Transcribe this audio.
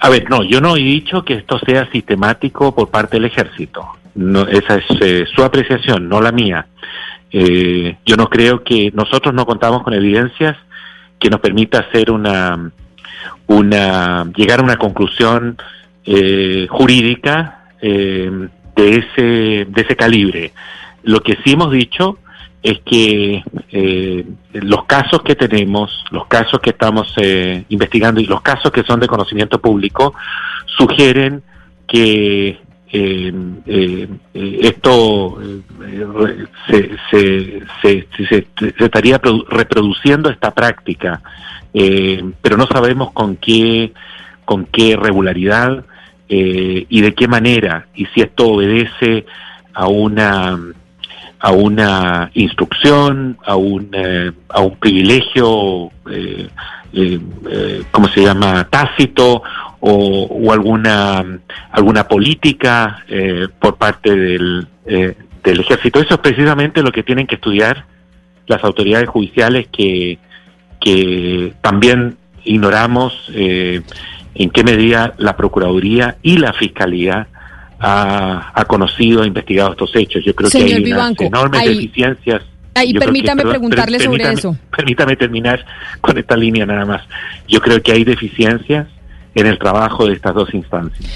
A ver, no, yo no he dicho que esto sea sistemático por parte del ejército. No, esa es eh, su apreciación, no la mía. Eh, yo no creo que nosotros no contamos con evidencias que nos permita hacer una, una llegar a una conclusión eh, jurídica de ese de ese calibre. Lo que sí hemos dicho es que eh, los casos que tenemos, los casos que estamos eh, investigando y los casos que son de conocimiento público sugieren que eh, eh esto se, se, se, se, estaría reproduciendo esta práctica, pero no sabemos con qué, con qué regularidad y de qué manera, y si esto obedece a una a una instrucción, a un, eh, a un privilegio, eh, eh, ¿cómo se llama?, tácito o, o alguna, alguna política por parte del, del ejército. Eso es precisamente lo que tienen que estudiar las autoridades judiciales que, que también ignoramos en qué medida la Procuraduría y la Fiscalía ha, conocido, ha investigado estos hechos. Yo creo que hay enormes deficiencias. Ahí permítame preguntarle sobre eso. Permítame terminar con esta línea nada más. Yo creo que hay deficiencias en el trabajo de estas dos instancias.